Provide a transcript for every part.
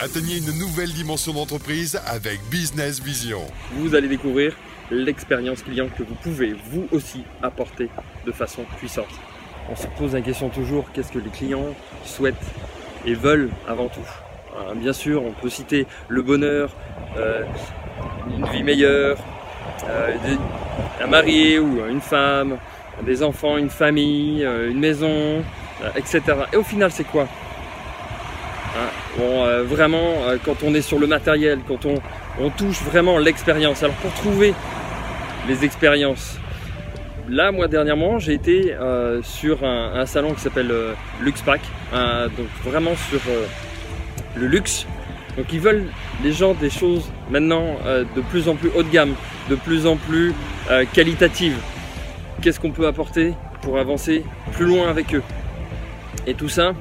Atteignez une nouvelle dimension d'entreprise avec Business Vision. Vous allez découvrir l'expérience client que vous pouvez vous aussi apporter de façon puissante. On se pose la question toujours, qu'est-ce que les clients souhaitent et veulent avant tout euh, Bien sûr, on peut citer le bonheur, euh, une vie meilleure, euh, un mari ou une femme, des enfants, une famille, une maison, etc. Et au final, c'est quoi hein, bon, Vraiment, quand on est sur le matériel, quand on, touche vraiment l'expérience. Alors pour trouver les expériences, là, moi dernièrement, j'ai été euh, sur un, salon qui s'appelle euh, LuxPack, donc vraiment sur euh, le luxe. Donc ils veulent les gens des choses maintenant de plus en plus haut de gamme, de plus en plus qualitatives. Qu'est-ce qu'on peut apporter pour avancer plus loin avec eux? Et tout ça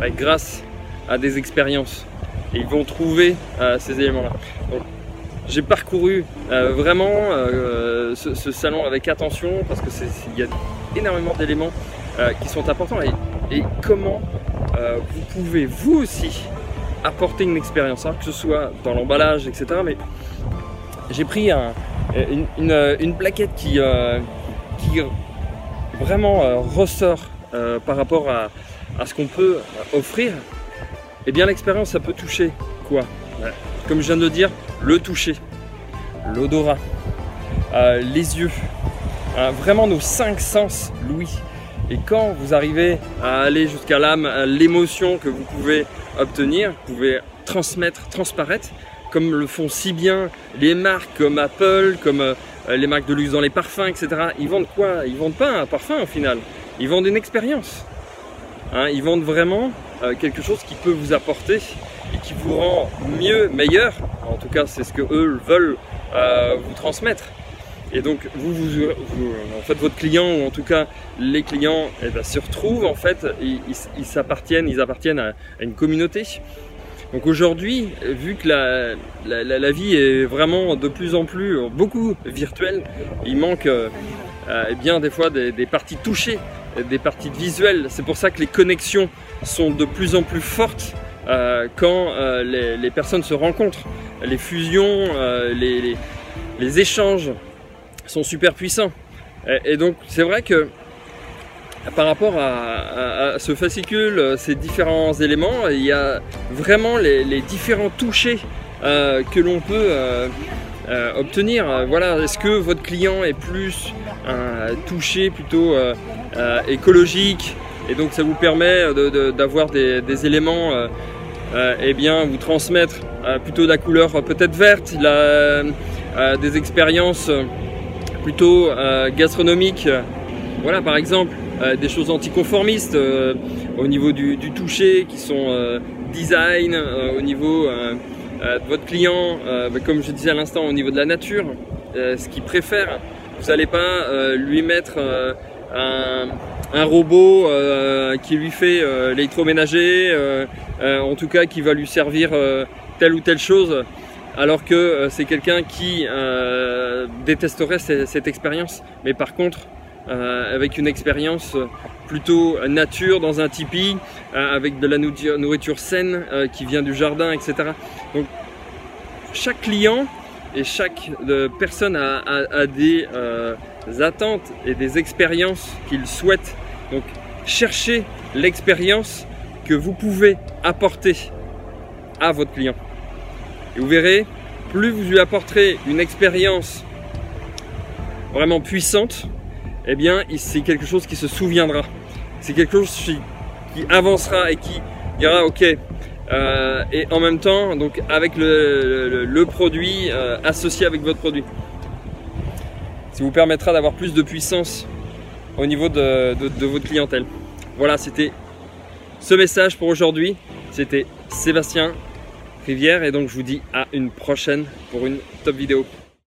bah, grâce à des expériences. Et ils vont trouver ces éléments-là j'ai parcouru euh, vraiment euh, ce, salon avec attention parce que il y a énormément d'éléments euh, qui sont importants et, comment vous pouvez vous aussi apporter une expérience, hein, que ce soit dans l'emballage, etc. Mais j'ai pris une, plaquette qui, qui vraiment ressort par rapport à ce qu'on peut offrir. Eh bien l'expérience, ça peut toucher quoi? Comme je viens de le dire, le toucher, l'odorat, euh, les yeux, euh, vraiment nos cinq sens, Louis. Et quand vous arrivez à aller jusqu'à l'âme, l'émotion que vous pouvez obtenir, vous pouvez transmettre, transparaître, comme le font si bien les marques comme Apple, comme euh, les marques de luxe dans les parfums, etc. Ils vendent quoi? Ils vendent pas un parfum au final. Ils vendent une expérience. Hein, ils vendent vraiment quelque chose qui peut vous apporter et qui vous rend mieux, meilleur en tout cas, c'est ce que eux veulent euh, vous transmettre. Et donc, vous, vous, en fait, votre client, ou en tout cas les clients, eh ben, se retrouvent, en fait, ils s'appartiennent, ils, appartiennent à, une communauté. Donc aujourd'hui, vu que la, la, vie est vraiment de plus en plus beaucoup virtuelle, il manque euh, eh bien des fois des, parties touchées, des parties visuelles. C'est pour ça que les connexions sont de plus en plus fortes euh, quand euh, les, personnes se rencontrent. Les fusions, euh, les, échanges sont super puissants. Et, donc c'est vrai que par rapport à, ce fascicule, ces différents éléments, il y a vraiment les, différents touchés que l'on peut obtenir. Voilà, est-ce que votre client est plus un touché plutôt écologique et donc ça vous permet d'avoir des, éléments euh, eh bien, vous transmettre euh, plutôt la couleur peut-être verte, euh, des expériences plutôt gastronomiques. Voilà, par exemple, des choses anticonformistes au niveau du, toucher qui sont design, au niveau de votre client, bah, comme je disais à l'instant, au niveau de la nature, ce qu'il préfère. Vous n'allez pas lui mettre un, robot euh, qui lui fait euh, l'électroménager, euh, en tout cas qui va lui servir telle ou telle chose, alors que c'est quelqu'un qui détesterait cette, expérience, mais par contre avec une expérience plutôt nature dans un tipi, avec de la nourriture saine qui vient du jardin, etc. Donc chaque client et chaque personne a, des attentes et des expériences qu'il souhaite. Donc cherchez l'expérience que vous pouvez apporter à votre client. Et vous verrez, plus vous lui apporterez une expérience vraiment puissante, eh bien c'est quelque chose qui se souviendra. C'est quelque chose qui, avancera et qui dira ok. Euh, et en même temps, donc avec le, produit euh, associé avec votre produit vous permettra d'avoir plus de puissance au niveau de, de votre clientèle. Voilà, c'était ce message pour aujourd'hui. C'était Sébastien Rivière et donc je vous dis à une prochaine pour une top vidéo.